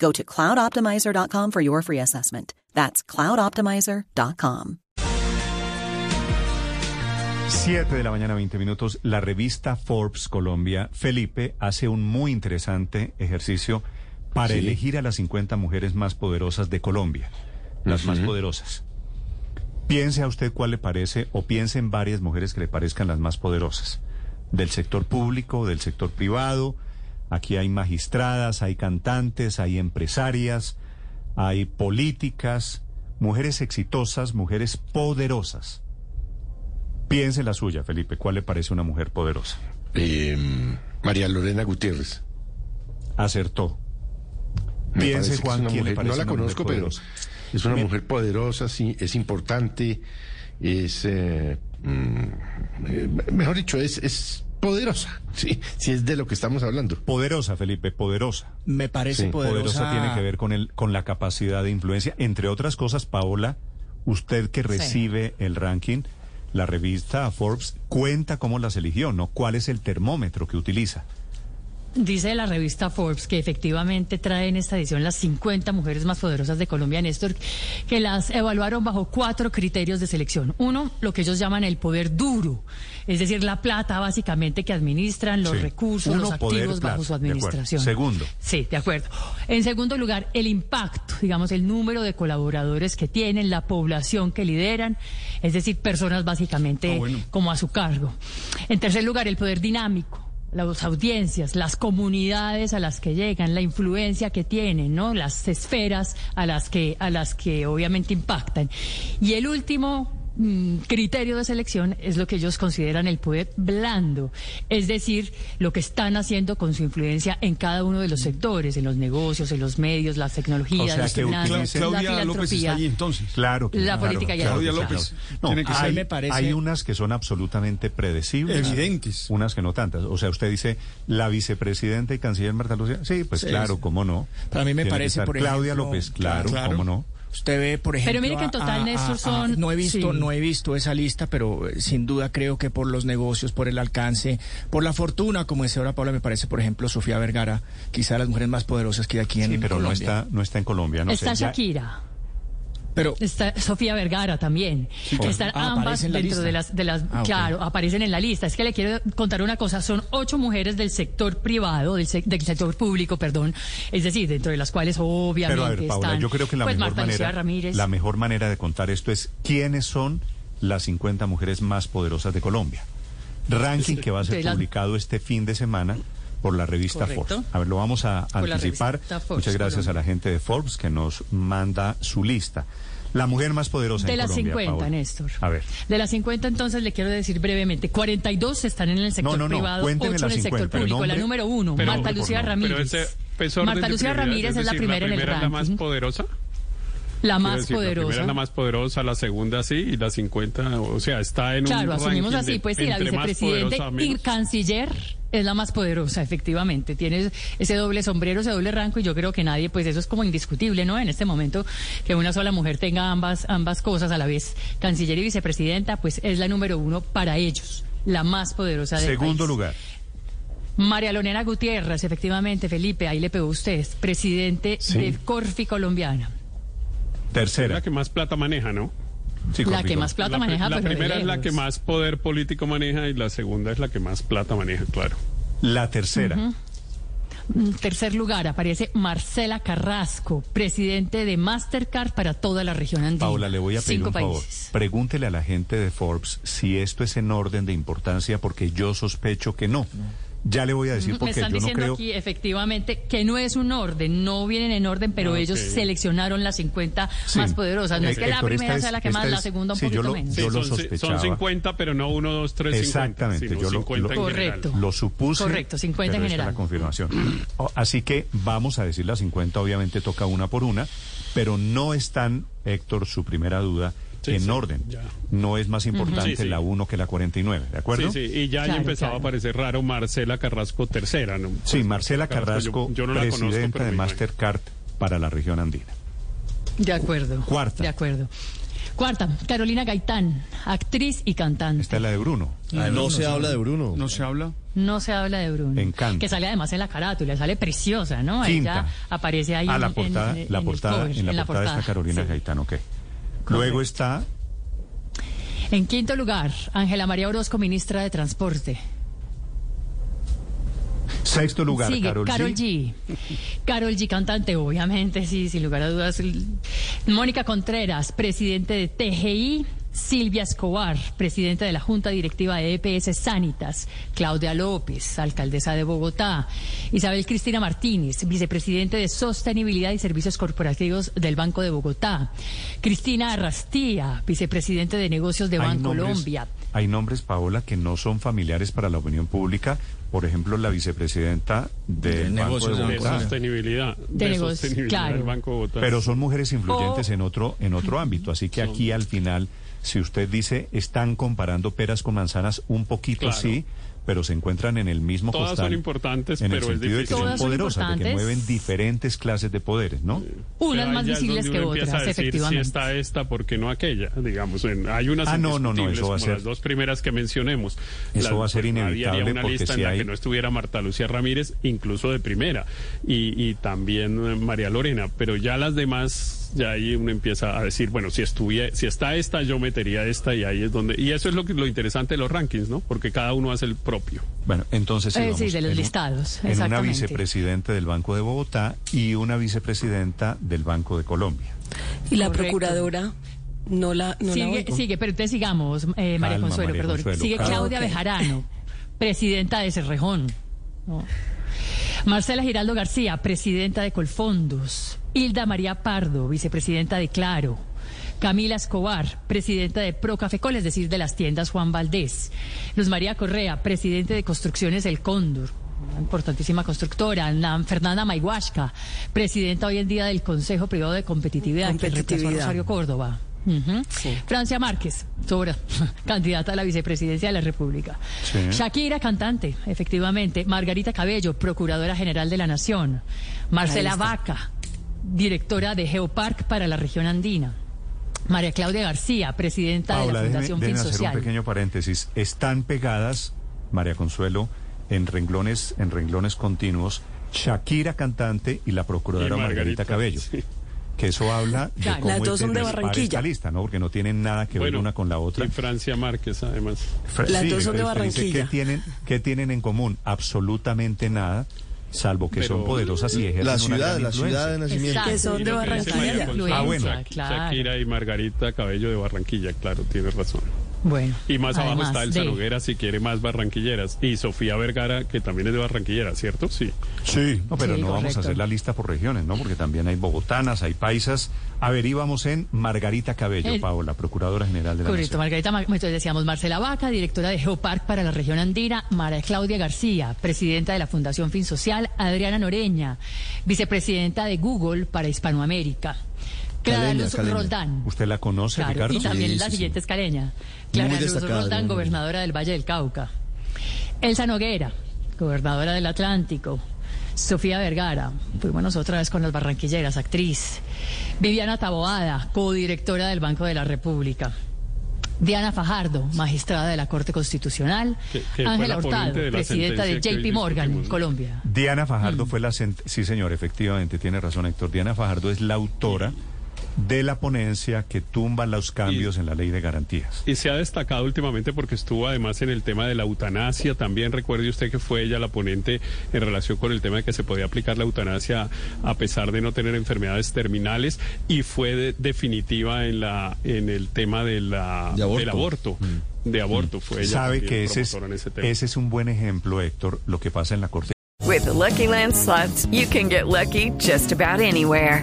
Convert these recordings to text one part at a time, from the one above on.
Go to cloudoptimizer.com for your free assessment. That's cloudoptimizer.com. 7 de la mañana, 20 minutos. La revista Forbes Colombia, Felipe, hace un muy interesante ejercicio para Sí. elegir a las 50 mujeres más poderosas de Colombia. Las más poderosas. Piense a usted cuál le parece o piense en varias mujeres que le parezcan las más poderosas. Del sector público, del sector privado. Aquí hay magistradas, hay cantantes, hay empresarias, hay políticas, mujeres exitosas, mujeres poderosas. Piense la suya, Felipe. ¿Cuál le parece una mujer poderosa? Eh, María Lorena Gutiérrez. Acertó. Me Piense, Juan, ¿quién le parece no la una conozco, pero es una mujer poderosa, sí, es importante, es, eh, mm, eh, mejor dicho, es, es poderosa, sí, sí es de lo que estamos hablando. Poderosa, Felipe, poderosa. Me parece Sí, poderosa. Poderosa tiene que ver con el, con la capacidad de influencia. Entre otras cosas, Paola, usted que recibe el ranking, la revista Forbes cuenta cómo las eligió, ¿no? ¿Cuál es el termómetro que utiliza? Dice la revista Forbes que efectivamente trae en esta edición las 50 mujeres más poderosas de Colombia, Néstor, que las evaluaron bajo cuatro criterios de selección. Uno, lo que ellos llaman el poder duro, es decir, la plata básicamente que administran, los Sí. recursos, Uno, los poder, activos bajo su administración. Segundo. Sí, de acuerdo. En segundo lugar, el impacto, digamos, el número de colaboradores que tienen, la población que lideran, es decir, personas básicamente Ah, bueno. como a su cargo. En tercer lugar, el poder dinámico. Las audiencias, las comunidades a las que llegan, la influencia que tienen, ¿no? Las esferas a las que, a las que obviamente impactan. Y el último criterio de selección es lo que ellos consideran el poder blando, es decir, lo que están haciendo con su influencia en cada uno de los sectores, en los negocios, en los medios, las tecnologías, O sea, las que finanzas, utilice- la Claudia López está filantropía. allí entonces. Claro. La claro, política ya- Claudia claro. López No, tiene que ser- hay, me parece- hay unas que son absolutamente predecibles. Evidentes. Unas que no tantas. O sea, usted dice, la vicepresidenta y canciller Marta Lucía. Sí, pues Sí, claro, cómo no. Para mí me Tiene parece, por Claudia ejemplo, López, claro, claro. cómo no. Usted ve, por ejemplo. mire que en total, a- Néstor, a- son- no he visto, sí. no he visto esa lista, pero eh, sin duda creo que por los negocios, por el alcance, por la fortuna, como decía ahora Paula, me parece, por ejemplo, Sofía Vergara, quizá de las mujeres más poderosas que hay aquí en Sí, pero no Colombia. está, no está en Colombia. No Está sé, ya- Shakira. Pero Está Sofía Vergara también. claro. Están Ah, ambas dentro lista. de las, de las Ah, claro, aparecen en la lista. Es que le quiero contar una cosa. Son ocho mujeres del sector privado, del, sec- del sector público, perdón. Es decir, dentro de las cuales obviamente Pero a ver, Paula, están, yo creo que la pues, mejor Marta manera, Ramírez. la mejor manera de contar esto es quiénes son las 50 mujeres más poderosas de Colombia. Ranking que va a ser publicado este fin de semana por la revista Correcto. Forbes. A ver, lo vamos a Por anticipar. Forbes, Muchas gracias Colombia. a la gente de Forbes que nos manda su lista. La mujer más poderosa De en las Colombia, 50, Paola. Néstor. A ver. De las 50, entonces, le quiero decir brevemente, 42 están en el sector No, no, no, privado, cuénteme 8 en el sector 50, el público. La nombre- número uno, pero Marta Lucía. Ramírez. Pero ese es Marta Lucía Ramírez es la decir, primera en el primera es la más ranking. poderosa. La más decir, La primera poderosa. es la más poderosa, la segunda sí, y la 50, o sea, está en Claro, un asumimos ranking así, pues sí, la vicepresidente poderosa y menos. canciller es la más poderosa, efectivamente. Tiene ese doble sombrero, ese doble rango y yo creo que nadie, pues eso es como indiscutible, ¿no? En este momento que una sola mujer tenga ambas, ambas cosas a la vez, canciller y vicepresidenta, pues es la número uno para ellos, la más poderosa del Segundo país. lugar. María Lorena Gutiérrez, efectivamente, Felipe, ahí le pegó usted, presidente Sí. de Corfi Colombiana. Es Tercera. la que más plata maneja, ¿no? Sí, La que más plata la, maneja, la pero primera es la que más poder político maneja y la segunda es la que más plata maneja, claro. La tercera. En tercer lugar aparece Marcela Carrasco, presidente de Mastercard para toda la región andina. Paula, le voy a pedir Cinco un favor. países. Pregúntele a la gente de Forbes si esto es en orden de importancia, porque yo sospecho que no. Ya le voy a decir Me porque están yo no diciendo creo. aquí efectivamente que no es un orden, no vienen en orden, pero Ah, ellos seleccionaron las 50 Sí. más poderosas. No es Eh, que la Héctor, esta primera es- sea la que más, la es- segunda un sí, yo poquito lo- menos. Sí, yo lo son, son sospechaba. 50, pero no 1, 2, 3, 50. Exactamente, yo lo- 50 en lo- general. Correcto. Lo supuse. Correcto, 50 en pero general. la confirmación. O- Así que vamos a decir las 50, obviamente toca una por una, pero no están, Héctor, su primera duda, Sí, en sí, orden. ya. No es más importante Sí, sí. la 1 que la 49, ¿de acuerdo? Sí, sí, y ya ahí Claro, empezaba claro. a parecer raro Marcela Carrasco tercera, ¿no? Sí, Pues, Marcela Carrasco, yo, yo no la conozco, presidenta pero de. Mastercard para la región andina. De acuerdo. Cuarta. De acuerdo. Cuarta, Carolina Gaitán, actriz y cantante. Esta es la de Bruno. no se habla de Bruno. ¿No se habla? No se habla de Bruno. Encanta. Que sale además en la carátula, sale preciosa, ¿no? Quinta. Ella aparece ahí Ah, en, la en- portada, en- la en el portada, cover, en la portada está Carolina sí. Gaitán, ok. Luego está En quinto lugar, Ángela María Orozco, ministra de Transporte. sexto lugar, Sigue, Carol, Carol G. G. Carol G, cantante, obviamente, sí, sin lugar a dudas. Mónica Contreras, presidente de TGI. Silvia Escobar, presidenta de la Junta Directiva de EPS Sanitas. Claudia López, alcaldesa de Bogotá. Isabel Cristina Martínez, vicepresidente de Sostenibilidad y Servicios Corporativos del Banco de Bogotá. Cristina Arrastía, vicepresidente de Negocios de Banco Colombia. Hay nombres, Paola, que no son familiares para la opinión pública. Por ejemplo, la vicepresidenta del De Banco negocios de de De Bogotá. sostenibilidad. De De, negocios, sostenibilidad claro. del Banco de Bogotá. Pero son mujeres influyentes O- en otro en otro ámbito. Así que aquí al final, si usted dice están comparando peras con manzanas, un poquito Claro. sí, pero se encuentran en el mismo Todas costal. son importantes, en el pero es sentido de que son Todas son poderosas, de que mueven diferentes clases de poderes, ¿no? Unas más es visibles que otras, a decir efectivamente. Si está esta, ¿por qué no aquella? Digamos, en- hay unas Ah, no, no, no, eso va a como ser- las dos primeras que mencionemos. Eso va a ser pues, inevitable haría una porque lista si en la hay- que no estuviera Marta Lucía Ramírez, incluso de primera, y, y también eh, María Lorena, pero ya las demás, ya ahí uno empieza a decir, bueno, si estuviera, si está esta, yo metería esta, y ahí es donde, y eso es lo que lo interesante de los rankings, ¿no? Porque cada uno hace el propio. Bueno, entonces Eh, sí, de los en listados, En una exactamente. vicepresidenta del Banco de Bogotá y una vicepresidenta del Banco de Colombia. Y la Correcto. procuradora no la, no la sigue, oigo. sigue, pero entonces sigamos, eh, María Consuelo, María perdón. Consuelo, sigue calma. Claudia Ah, ok. Bejarano, presidenta de Cerrejón. No. Marcela Giraldo García, presidenta de Colfondos. Hilda María Pardo, vicepresidenta de Claro. Camila Escobar, presidenta de Procafecol, es decir, de las tiendas Juan Valdés. Luz María Correa, presidente de Construcciones El Cóndor. Una importantísima constructora, Fernanda Mayhuasca, presidenta hoy en día del Consejo Privado de Competitividad, que reemplazó a Competitividad. Rosario Córdoba. Sí. Francia Márquez, sobra, candidata a la vicepresidencia de la República. Sí. Shakira, cantante, efectivamente. Margarita Cabello, procuradora general de la Nación. Marcela. Vaca, directora de Geopark para la región andina. María Claudia García, presidenta de la déjeme, Fundación déjeme Fin hacer Social. un pequeño paréntesis. Están pegadas, María Consuelo, en renglones, en renglones continuos, Shakira cantante y la procuradora Y Margarita, Margarita, Cabello. sí. Que eso habla de cómo Las dos son de Barranquilla. esta lista, ¿no? Porque no tienen nada que ver una con la otra. Y Francia Márquez, además. Fra- Las dos son de Barranquilla. ¿qué tienen, ¿Qué tienen en común? Absolutamente nada, salvo que Pero- son poderosas y ejercen La una ciudad, gran la ciudad de nacimiento. Exacto. Que son de Barranquilla. Ah, bueno. Shakira y Margarita Cabello de Barranquilla, claro, tienes razón. Bueno, Y más abajo además está Elsa de- si quiere más barranquilleras. Y Sofía Vergara, que también es de Barranquillera, ¿cierto? Sí. Sí, no, pero Sí, no vamos a hacer la lista por regiones, ¿no? Porque también hay bogotanas, hay paisas. A ver, íbamos en Margarita Cabello, El- Paola, Procuradora General de la Correcto, Nación. Margarita, Ma- entonces decíamos Marcela Vaca, directora de Geopark para la región andina, María Claudia García, presidenta de la Fundación Fin Social, Adriana Noreña, vicepresidenta de Google para Hispanoamérica, Clara Caleña, Luz Caleña. Roldán. ¿Usted la conoce, Claro, Ricardo? y también Sí, la sí, siguiente sí. es Caleña. Clara Luz Roldán, gobernadora del Valle del Cauca. Elsa Noguera, gobernadora del Atlántico. Sofía Vergara, fuimos otra vez con las barranquilleras, actriz. Viviana Taboada, codirectora del Banco de la República. Diana Fajardo, magistrada de la Corte Constitucional. Que- que fue Ángela la Hurtado, de presidenta de JP Morgan, ¿no? Colombia. Diana Mm. Fajardo fue la... Sí, señor, efectivamente, tiene razón Héctor. Diana Fajardo es la autora de la ponencia que tumba los cambios en la ley de garantías. Y se ha destacado últimamente porque estuvo además en el tema de la eutanasia. También recuerde usted que fue ella la ponente en relación con el tema de que se podía aplicar la eutanasia a pesar de no tener enfermedades terminales y fue de- definitiva en la en el tema de la, De aborto. del aborto. De aborto fue ella. Sabe que ese es, promotora en ese tema. ese es un buen ejemplo, Héctor, lo que pasa en la Corte With the Lucky Land slots, you can get lucky just about anywhere.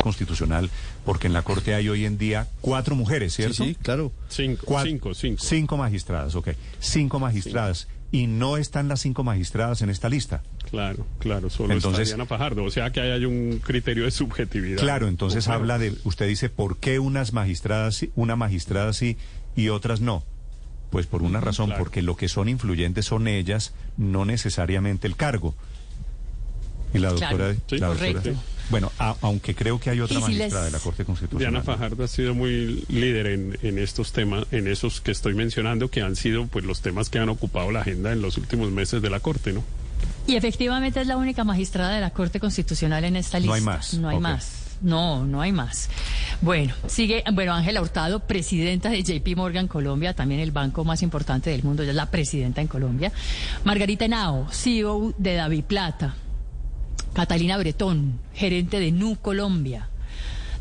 Constitucional, porque en la Corte hay hoy en día cuatro mujeres, ¿cierto? sí, claro. Cinco, cinco, cinco. Cinco magistradas, ok. Cinco magistradas. Y no están las cinco magistradas en esta lista. Claro, claro, solo Entonces- está Diana Fajardo. O sea que ahí hay un criterio de subjetividad. Claro, entonces habla de, usted dice, ¿por qué unas magistradas, una magistrada sí y otras no? Pues por una razón, claro. porque lo que son influyentes son ellas, no necesariamente el cargo. Y la Claro, doctora, sí, la doctora- correcto. Bueno, a- aunque creo que hay otra si magistrada les- de la Corte Constitucional. Diana Fajardo ha sido muy líder en, en estos temas, en esos que estoy mencionando, que han sido pues los temas que han ocupado la agenda en los últimos meses de la Corte, ¿no? Y efectivamente es la única magistrada de la Corte Constitucional en esta No lista. hay más, No hay más. No, no hay más. Bueno, sigue, bueno, Ángela Hurtado, presidenta de JP Morgan Colombia, también el banco más importante del mundo, ella es la presidenta en Colombia. Margarita Henao, CEO de Davi Plata. Catalina Bretón, gerente de Nu Colombia.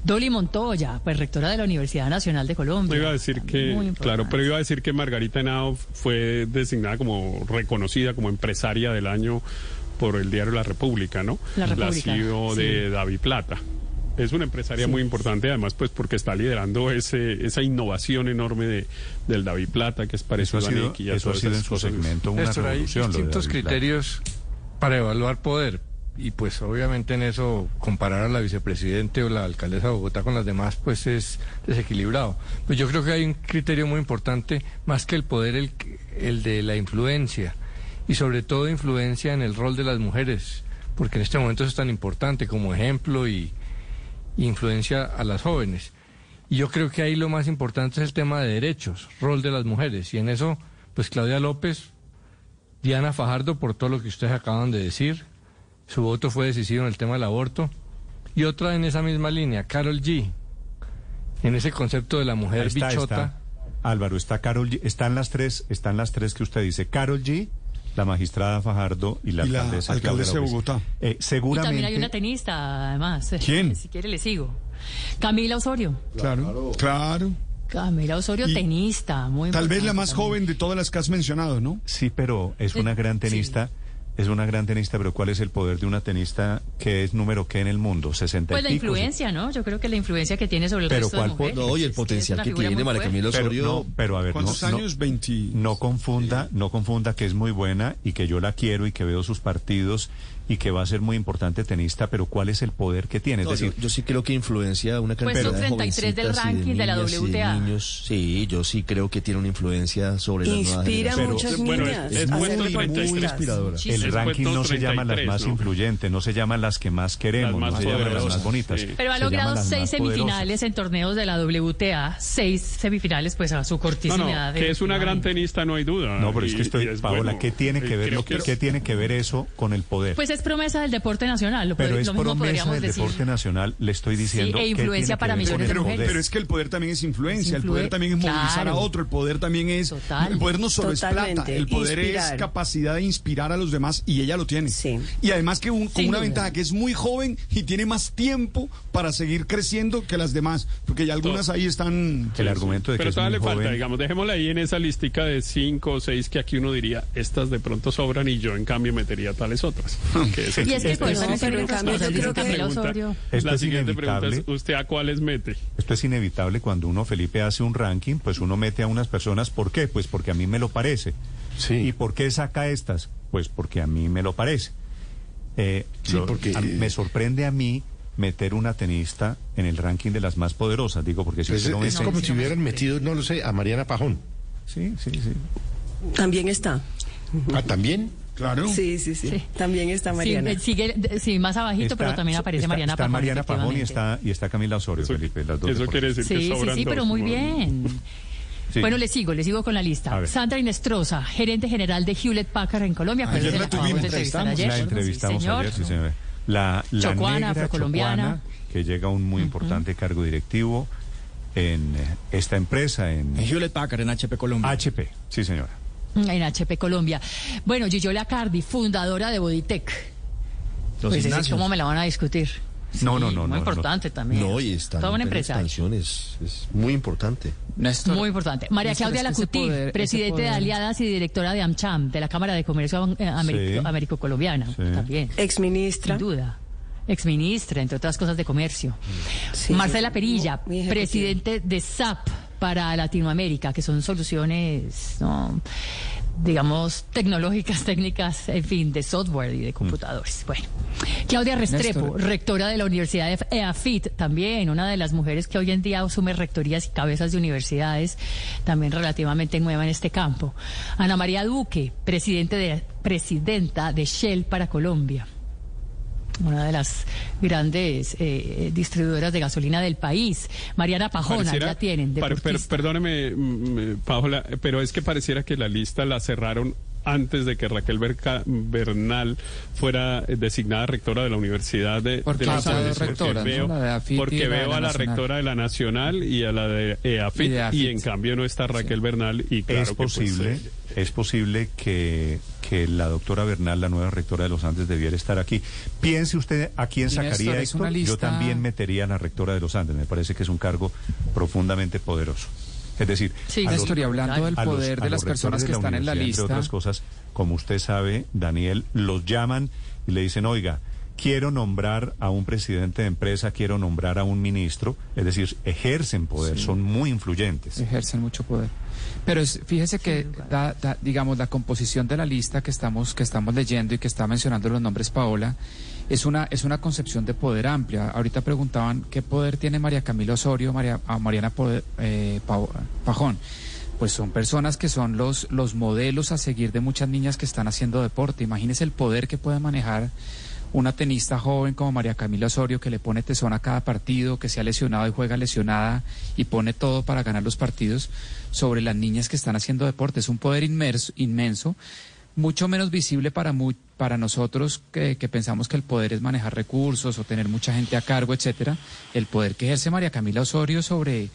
Dolly Montoya, pues rectora de la Universidad Nacional de Colombia. Iba a decir que, claro, pero iba a decir que Margarita Henao fue designada como reconocida como empresaria del año por el diario La República, ¿no? La República, CEO de sí. Davi Plata. Es una empresaria muy importante, además, pues porque está liderando ese, esa innovación enorme de, del Davi Plata, que es Eso parecido a Nick y a eso ha sido en su segmento una hay revolución. de distintos David criterios para evaluar poder. Y pues obviamente en eso comparar a la vicepresidente o la alcaldesa de Bogotá con las demás pues es desequilibrado. Pues yo creo que hay un criterio muy importante más que el poder, el, el de la influencia. Y sobre todo influencia en el rol de las mujeres, porque en este momento es tan importante como ejemplo y influencia a las jóvenes. Y yo creo que ahí lo más importante es el tema de derechos, rol de las mujeres. Y en eso, pues Claudia López, Diana Fajardo, por todo lo que ustedes acaban de decir, su voto fue decisivo en el tema del aborto. Y otra en esa misma línea, Carol G, en ese concepto de la mujer está, bichota. está. Álvaro, está Carol G. Están las tres, están las tres que usted dice. Carol G, la magistrada Fajardo y la Y la alcaldesa, alcaldesa de. Bogotá. Eh, Y seguramente. también hay una tenista, además. ¿Quién? Si quiere le sigo. Camila Osorio. Claro, claro. Camila Osorio, Y tenista, muy Tal vez la más también. joven de todas las que has mencionado, ¿no? Sí, pero es una gran tenista. Es una gran tenista, pero ¿cuál es el poder de una tenista que es número qué en el mundo? 60 Pues la pico, influencia, ¿no? Yo creo que la influencia que tiene sobre el Pero resto de ¿cuál mujeres. No, y el potencial que tiene María. Camila Pero, Osorio. no, pero a ver, no, ¿Cuántos no- años? 20. No confunda, no confunda que es muy buena y que yo la quiero y que veo sus partidos y que va a ser muy importante tenista, pero ¿cuál es el poder que tiene? Es No, decir, yo, yo sí creo que influencia una Pues cantidad son de 33 del ranking de la WTA. niños. Sí, yo sí creo que tiene una influencia sobre las nuevas Inspira a generaciones. muchas Bueno, niñas. es muy, 33. muy inspiradora. El Es ranking no se llama las 33, más ¿no? influyentes, no se llaman las que más queremos, Las más no llaman las más poderosas, bonitas. sí. Pero ha logrado seis poderosas. semifinales en torneos de la WTA, seis semifinales, pues a su cortísima no, edad. que es una gran tenista, no hay duda. No, pero es que estoy, es Paola, bueno. ¿qué tiene que Y ver creo lo que, qué tiene que ver eso con el poder? Pues es promesa del deporte nacional, lo, pero es lo mismo promesa podríamos del decir. deporte nacional, le estoy diciendo. e ¿qué influencia tiene que para ver con millones de el Pero, mujeres. pero es que el poder también es influencia, el poder también es movilizar Claro. a otro, el poder también es... Total. El poder no solo es plata, el poder inspirar. es capacidad de inspirar a los demás y ella lo tiene. Sí. Y además que un- con una ventaja que es muy joven y tiene más tiempo para seguir creciendo que las demás, porque ya algunas ahí están... El argumento de que Pero es muy le falta, digamos, dejémosla ahí en esa listica de cinco o seis que aquí uno diría, estas de pronto sobran y yo en cambio metería tales otras. Que es el- Y es que Esto por es- eso No, pero en cambio yo creo que- pregunta- la es siguiente pregunta es, inevitable. ¿usted a cuáles mete? Esto es inevitable cuando uno, Felipe, hace un ranking, pues uno mete a unas personas. ¿Por qué? Pues porque a mí me lo parece. Sí. ¿Y por qué saca estas? Pues porque a mí me lo parece. Eh, Sí, lo- porque, a- eh, me sorprende a mí meter una tenista en el ranking de las más poderosas, digo, porque si Pues usted no es mete- como si hubieran metido, no lo sé, a Mariana Pajón. sí, sí, sí. También está. Ah, ¿también? Claro. Sí, sí, sí, Sí. También está Mariana. Sí, sigue, sí, más abajito, Está- pero también aparece está- Mariana está Pajón. Mariana Pajón y está, y está Camila Osorio, Eso- Felipe. Las dos Eso quiere decir que Sí, sí, sí, pero muy bien. Sí. Bueno, le sigo, le sigo con la lista. Sandra Inestrosa, gerente general de Hewlett Packard en Colombia. Ayer acuérdese, la la tuvimos, entrevistamos. ayer. La entrevistamos Sí, señor. ayer, sí, señor. La, la Chocuana, negra afrocolombiana. Chocuana, que llega a un muy importante cargo directivo en esta empresa, en En Hewlett Packard, en HP Colombia. HP. Sí, señora. En HP Colombia. Bueno, Giyola Cardi, fundadora de Bodytech. Los Pues. ¿cómo me la van a discutir? No, no, Sí, no, Muy no, importante también. No, y está Toda una expansión, es, es muy importante. Néstor, Muy importante. María Néstor, Claudia es que ese Lacutir, poder- presidente de Aliadas y directora de AmCham, de la Cámara de Comercio eh, Américo- Sí. Américo-Colombiana, Sí. también. Exministra. Sin duda. Exministra, entre otras cosas de comercio. Sí, Marcela sí, Perilla, presidente de SAP para Latinoamérica, que son soluciones, ¿no? digamos, tecnológicas, técnicas, en fin, de software y de computadores. Bueno, Claudia Restrepo, Néstor. rectora de la Universidad de EAFIT, también una de las mujeres que hoy en día asume rectorías y cabezas de universidades, también relativamente nueva en este campo. Ana María Duque, presidente de, presidenta de Shell para Colombia una de las grandes eh, distribuidoras de gasolina del país. Mariana Pajona, Pareciera- ya tienen. per- deportista. perdóneme, mm, Paola, pero es que pareciera que la lista la cerraron antes de que Raquel Berca- Bernal fuera eh, designada rectora de la Universidad de, los Andes. Porque veo, La de AFIT y porque la de veo la a la Nacional. rectora de la Nacional y a la de EAFIT Y y, de AFIT. en cambio no está Raquel Bernal y claro es que, pues, posible, eh, es posible que, que la doctora Bernal, la nueva rectora de los Andes, debiera estar aquí. Piense usted a quién Néstor, sacaría es una Héctor. Yo también metería a la rectora de los Andes. Me parece que es un cargo profundamente poderoso. Es decir, Sí, a hablando del los- poder de las personas que están en la universidad, Entre lista. otras cosas, como usted sabe, Daniel, los llaman y le dicen, oiga, quiero nombrar a un presidente de empresa, quiero nombrar a un ministro. Es decir, ejercen poder, son muy influyentes. ejercen mucho poder. Pero es- fíjese que, da- da- digamos, la composición de la lista que estamos, que estamos leyendo y que está mencionando los nombres Paola, es una, es una concepción de poder amplia. Ahorita preguntaban qué poder tiene María Camila Osorio, María, Mariana eh, Pajón. Pues son personas que son los, los modelos a seguir de muchas niñas que están haciendo deporte. Imagínese el poder que puede manejar una tenista joven como María Camila Osorio que le pone tesón a cada partido, que se ha lesionado y juega lesionada y pone todo para ganar los partidos sobre las niñas que están haciendo deporte. Es un poder inmerso- inmenso, mucho menos visible para, mu- para nosotros que, que pensamos que el poder es manejar recursos o tener mucha gente a cargo, etcétera. El poder que ejerce María Camila Osorio sobre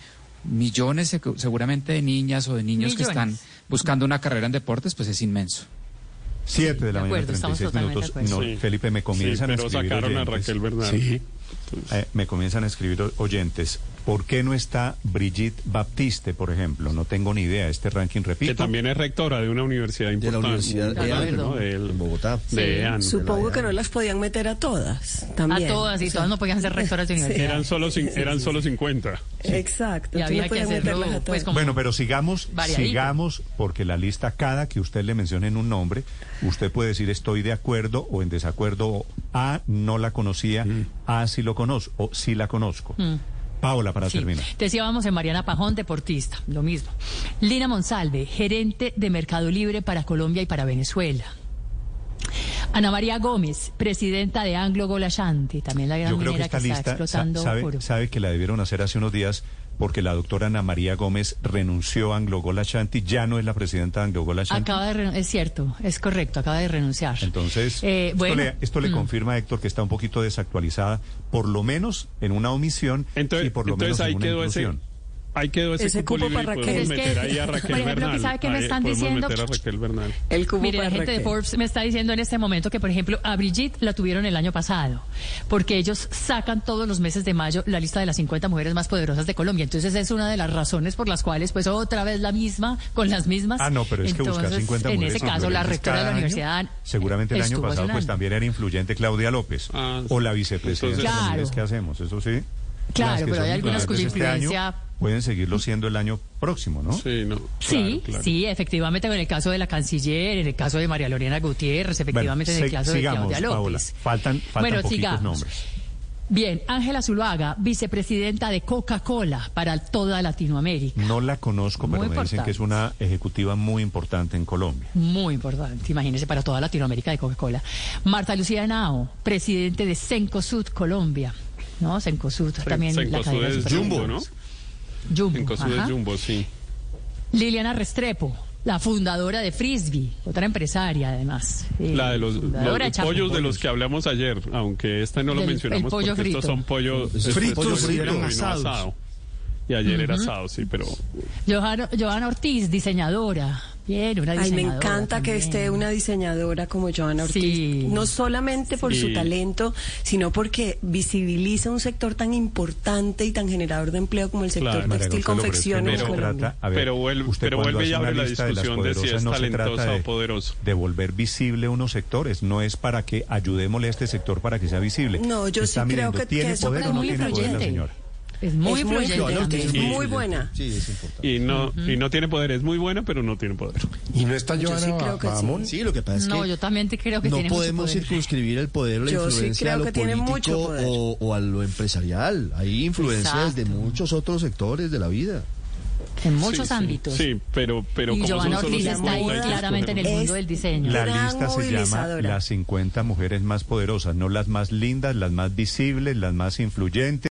millones seguramente de niñas o de niños que están buscando una carrera en deportes, pues es inmenso. Siete de la de mañana, acuerdo, estamos 36 totalmente minutos. No, Sí. Felipe, me comienzan sí, a pero escribir sacaron a. Raquel Bernal. Sí. Eh, me comienzan a escribir oyentes. ¿Por qué no está Brigitte Baptiste, por ejemplo? No tengo ni idea. Este ranking, repito. que también es rectora de una universidad De la importante. Universidad De EAN. ¿no? Bogotá. de EAN. Supongo que no las podían meter a todas. A todas y todas no podían ser rectoras de universidad. Eran solo, eran solo 50. Exacto. Y había no que hacerlo, meterlas a pues, todas. como- Bueno, pero sigamos, Variadito. sigamos, porque la lista, cada que usted le mencione en un nombre, usted puede decir estoy de acuerdo o en desacuerdo, o A, no la conocía, A, sí lo conozco, o sí la conozco. Paola, para Sí. terminar. Decíamos en Mariana Pajón, deportista, lo mismo. Lina Monsalve, gerente de Mercado Libre para Colombia y para Venezuela. Ana María Gómez, presidenta de Anglo Gola Ashanti, también la gran Yo creo que minera esta que está lista, sa- explotando oro. sabe, sabe que la debieron hacer hace unos días porque la doctora Ana María Gómez renunció a Anglo Gola Ashanti, ya no es la presidenta de Anglo Gola Ashanti. Acaba de es cierto, es correcto, acaba de renunciar. Entonces, Eh, esto, le, esto le mm. confirma, Héctor, que está un poquito desactualizada, por lo menos en una omisión Entonces, y por lo entonces menos ahí en una quedó ese. Ahí quedó ese, Ese cupo, cupo libre para Raquel. es meter que, ahí a Raquel por ejemplo, Bernal. ¿qué sabe qué me están diciendo? meter a Raquel Bernal. El cubo Mire, para la gente de Raquel. Forbes me está diciendo en este momento que, por ejemplo, a Brigitte la tuvieron el año pasado, porque ellos sacan todos los meses de mayo la lista de las 50 mujeres más poderosas de Colombia. Entonces es una de las razones por las cuales, pues otra vez la misma, con las mismas. Ah, no, pero es que buscar Entonces, 50 En mujeres ese caso, la rectora de la año, universidad. Seguramente el año pasado pues sonando. también era influyente Claudia López Ah, o la vicepresidenta. entonces- Entonces, Claro. ¿qué hacemos? Eso sí. Claro, pero hay algunas cuya influyentes este pueden seguirlo siendo el año próximo, ¿no? Sí, no. Sí, claro, claro. sí, efectivamente, en el caso de la canciller, en el caso de María Lorena Gutiérrez, efectivamente Bueno, en el caso de Claudia Paola. López. Faltan, faltan Bueno, poquitos sigamos. nombres. Bien, Ángela Zuluaga, vicepresidenta de Coca-Cola para toda Latinoamérica. No la conozco, pero Muy me dicen que es una ejecutiva muy importante en Colombia. Muy importante, imagínese, para toda Latinoamérica de Coca-Cola. Marta Lucía Henao, presidente de Cencosud Colombia. ¿No? Cencosud, también la Cencosud cadena es Jumbo, ¿no? Jumbo, Cencosud es. Jumbo, sí. Liliana Restrepo, la fundadora de Frisbee, otra empresaria además. Eh, La de los, los de pollos de los que hablamos ayer, aunque esta no lo Del- mencionamos porque estos frito. son pollo, Fritos, pollo frito eran y no asados. asado. Y ayer era Ujú. asado, sí, pero Johanna Ortiz, diseñadora. Bien, una Ay, me encanta que también. esté una diseñadora como Joana Ortiz. Sí. No solamente por Sí. su talento, sino porque visibiliza un sector tan importante y tan generador de empleo como el sector Claro. Textil que confección en Colombia. trata- a ver, Pero vuelve- usted pero vuelve y abre la lista de discusión de si es no talentosa de- o poderoso. De volver visible unos sectores, no es para que ayudémosle a este sector para que sea visible. No, yo Está sí creo midiendo, que- ¿tiene que eso poder es o no muy tiene poder la influyente. señora? Es muy Es muy influyente influyente, también. es muy buena. Sí, es importante. y no y no tiene poder, es muy buena, pero no tiene poder. Y no está Yo sí Joana creo que sí. Bahamón? Sí, lo que pasa es No, que yo también te creo que no tiene mucho podemos poder. circunscribir el poder o la Yo sí influencia creo a lo que tiene mucho político poder. o, o a lo empresarial. Hay influencias de Exacto. muchos otros sectores de la vida. En muchos Sí, sí. ámbitos. Sí, pero pero y como solo Ortiz está ahí 50, hay que claramente en el mundo del diseño. La lista se llama las 50 mujeres más poderosas, no las más lindas, las más visibles, las más influyentes.